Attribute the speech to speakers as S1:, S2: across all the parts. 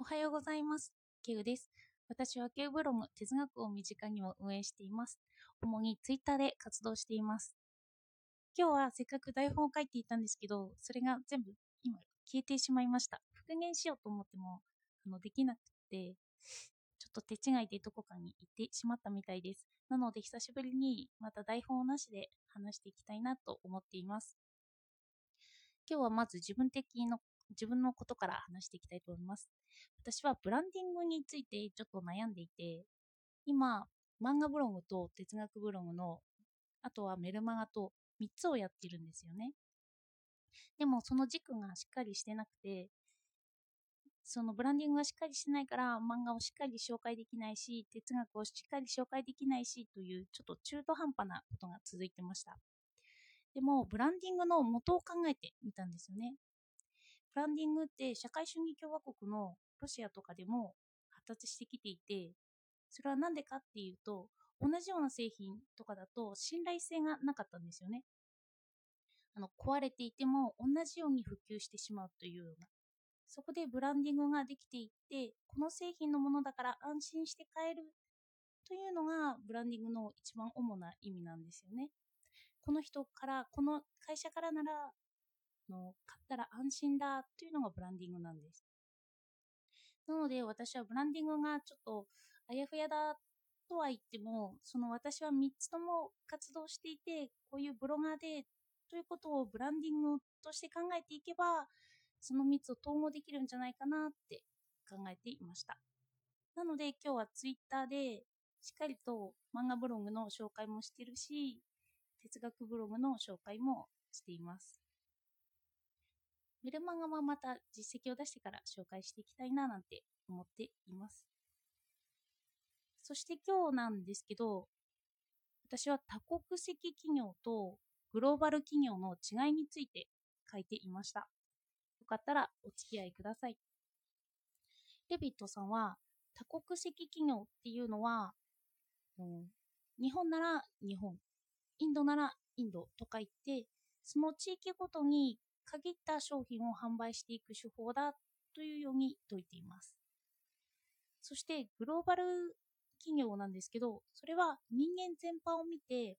S1: おはようございます。ケウです。私はケウブログ哲学を身近にも運営しています。主にツイッターで活動しています。今日はせっかく台本を書いていたんですけど、それが全部今消えてしまいました。復元しようと思ってもあのできなくて、ちょっと手違いでどこかに行ってしまったみたいです。なので久しぶりにまた台本なしで話していきたいなと思っています。今日はまず自分的の自分のことから話していきたいと思います。私はブランディングについてちょっと悩んでいて、今、漫画ブログと哲学ブログの、あとはメルマガと3つをやってるんですよね。でもその軸がしっかりしてなくて、そのブランディングがしっかりしてないから漫画をしっかり紹介できないし、哲学をしっかり紹介できないしというちょっと中途半端なことが続いてました。でも、ブランディングの元を考えてみたんですよね。ブランディングって社会主義共和国のロシアとかでも発達してきていて、それは何でかっていうと、同じような製品とかだと信頼性がなかったんですよね。あの壊れていても同じように普及してしまうというような。そこでブランディングができていって、この製品のものだから安心して買えるというのがブランディングの一番主な意味なんですよね。この人から、この会社からならの買ったら安心だというのがブランディングなんです。なので私はブランディングがちょっとあやふやだとは言っても、その私は3つとも活動していて、こういうブロガーでということをブランディングとして考えていけば、その3つを統合できるんじゃないかなって考えていました。なので今日はツイッターでしっかりと漫画ブログの紹介もしてるし、哲学ブログの紹介もしています。メルマガはまた実績を出してから紹介していきたいななんて思っています。そして今日なんですけど、私は多国籍企業とグローバル企業の違いについて書いていました。よかったらお付き合いください。レビットさんは多国籍企業っていうのは、うん、日本なら日本、インドならインドとか言って、その地域ごとに限った商品を販売していく手法だというように説いています。そしてグローバル企業なんですけど、それは人間全般を見て、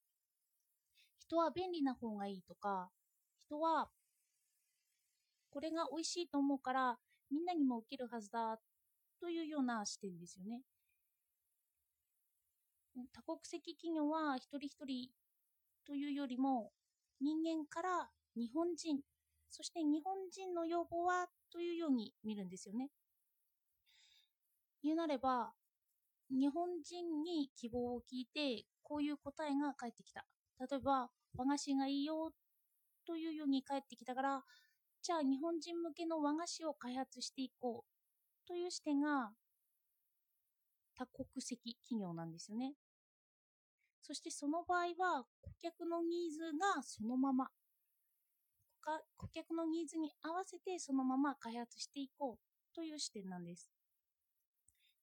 S1: 人は便利な方がいいとか、人はこれが美味しいと思うからみんなにも受けるはずだというような視点ですよね。多国籍企業は一人一人というよりも人間から日本人そして日本人の要望はというように見るんですよね。言うなれば、日本人に希望を聞いて、こういう答えが返ってきた。例えば、和菓子がいいよというように返ってきたから、じゃあ日本人向けの和菓子を開発していこうという視点が多国籍企業なんですよね。そしてその場合は顧客のニーズがそのまま顧客のニーズに合わせてそのまま開発していこうという視点なんです。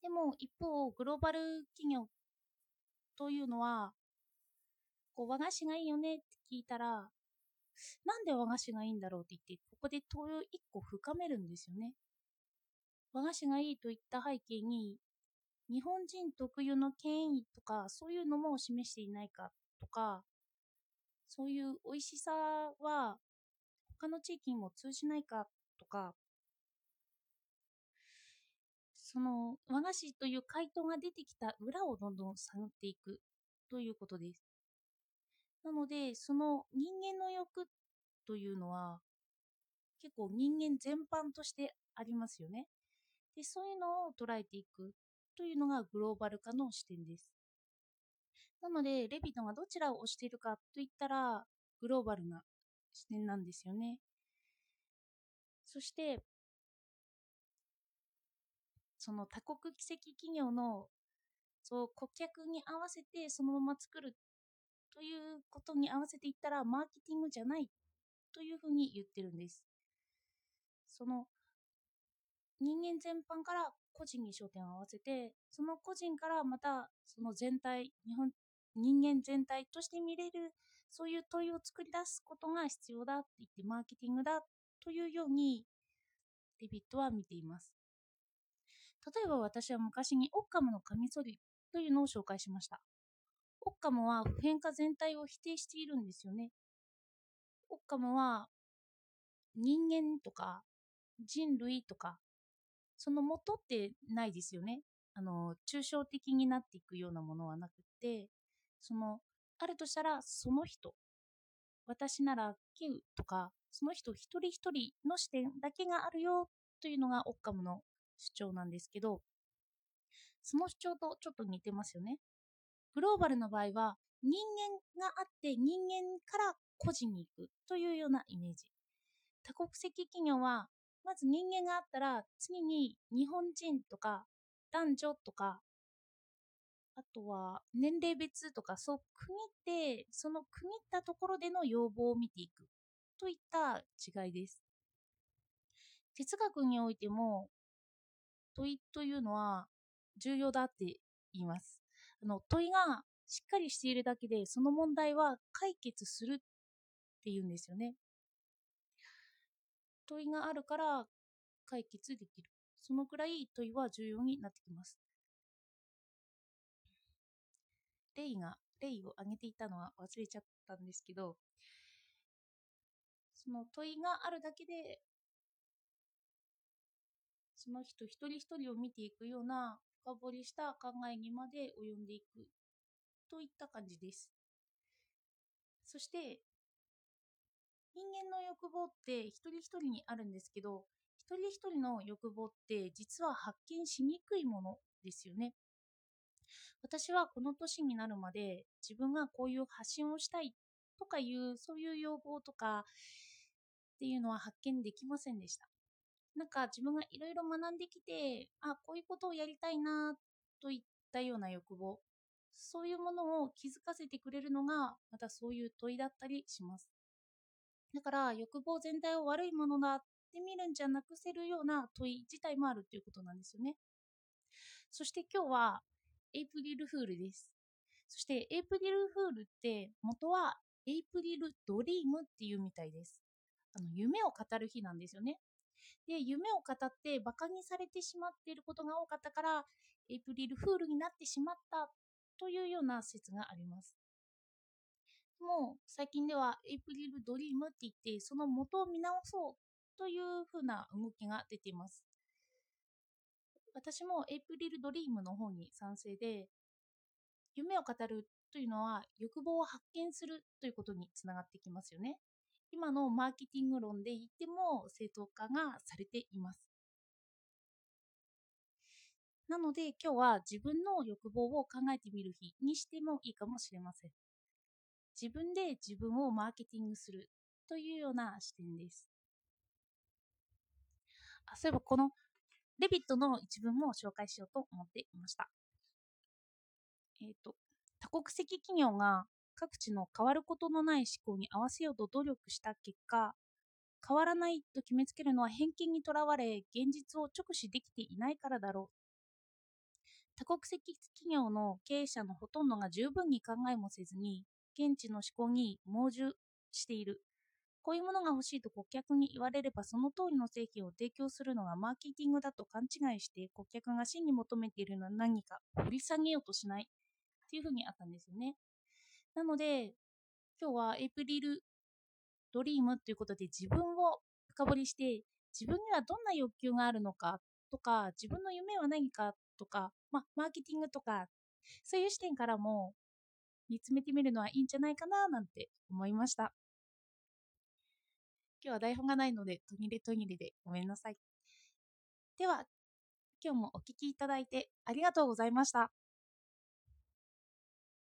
S1: でも一方、グローバル企業というのは、こう和菓子がいいよねって聞いたら、なんで和菓子がいいんだろうって言って、ここで問いを一個深めるんですよね。和菓子がいいといった背景に、日本人特有の権威とか、そういうのも示していないかとか、そういう美味しさは他の地域にも通じないかとか、その和菓子という回答が出てきた裏をどんどん探っていくということです。なので、その人間の欲というのは結構人間全般としてありますよね。で、そういうのを捉えていくというのがグローバル化の視点です。なので、レビトがどちらを推しているかといったら、グローバルな視点なんですよね。そして、その多国籍企業のそう顧客に合わせてそのまま作るということに合わせていったらマーケティングじゃないというふうに言ってるんです。その人間全般から個人に焦点を合わせてその個人からまたその全体日本人間全体として見れるそういう問いを作り出すことが必要だって言ってマーケティングだというようにデビットは見ています。例えば私は昔にオッカムのカミソリというのを紹介しました。オッカムは普遍化全体を否定しているんですよね。オッカムは人間とか人類とかその元ってないですよね。あの抽象的になっていくようなものはなくてそのあるとしたらその人。私ならキウとかその人一人一人の視点だけがあるよというのがオッカムの主張なんですけどその主張とちょっと似てますよね。グローバルの場合は人間があって人間から個人に行くというようなイメージ。多国籍企業はまず人間があったら次に日本人とか男女とかあとは年齢別とかそう区切ってその区切ったところでの要望を見ていくといった違いです。哲学においても問いというのは重要だって言います。あの問いがしっかりしているだけでその問題は解決するっていうんですよね。問いがあるから解決できる。そのくらい問いは重要になってきます。レイが、レイを挙げていたのは忘れちゃったんですけど、その問いがあるだけで、その人一人一人を見ていくような深掘りした考えにまで及んでいくといった感じです。そして、人間の欲望って一人一人にあるんですけど、一人一人の欲望って実は発見しにくいものですよね。私はこの年になるまで自分がこういう発信をしたいとかいうそういう要望とかっていうのは発見できませんでした。なんか自分がいろいろ学んできて、あ、こういうことをやりたいなといったような欲望、そういうものを気づかせてくれるのがまたそういう問いだったりします。だから欲望全体を悪いものだってみるんじゃなくせるような問い自体もあるということなんですよね。そして今日はエイプリルフールです。そしてエイプリルフールって元はエイプリルドリームっていうみたいです。あの夢を語る日なんですよね。で、夢を語ってバカにされてしまっていることが多かったから、エイプリルフールになってしまったというような説があります。もう最近ではエイプリルドリームって言ってその元を見直そうというふうな動きが出ています。私もエイプリルドリームの方に賛成で、夢を語るというのは欲望を発見するということにつながってきますよね。今のマーケティング論で言っても正当化がされています。なので今日は自分の欲望を考えてみる日にしてもいいかもしれません。自分で自分をマーケティングするというような視点です。あそういえばこのレビットの一文も紹介しようと思っていました。えっ、ー、と、多国籍企業が各地の変わることのない思考に合わせようと努力した結果、変わらないと決めつけるのは偏見にとらわれ、現実を直視できていないからだろう。多国籍企業の経営者のほとんどが十分に考えもせずに、現地の思考に盲従している。こういうものが欲しいと顧客に言われればその通りの製品を提供するのがマーケティングだと勘違いして顧客が真に求めているのは何か掘り下げようとしないっていうふうにあったんですよね。なので今日はエイプリルドリームということで自分を深掘りして自分にはどんな欲求があるのかとか自分の夢は何かとか、まあ、マーケティングとかそういう視点からも見つめてみるのはいいんじゃないかななんて思いました。今日は台本がないので、途切れ途切れでごめんなさい。では、今日もお聴きいただいてありがとうございました。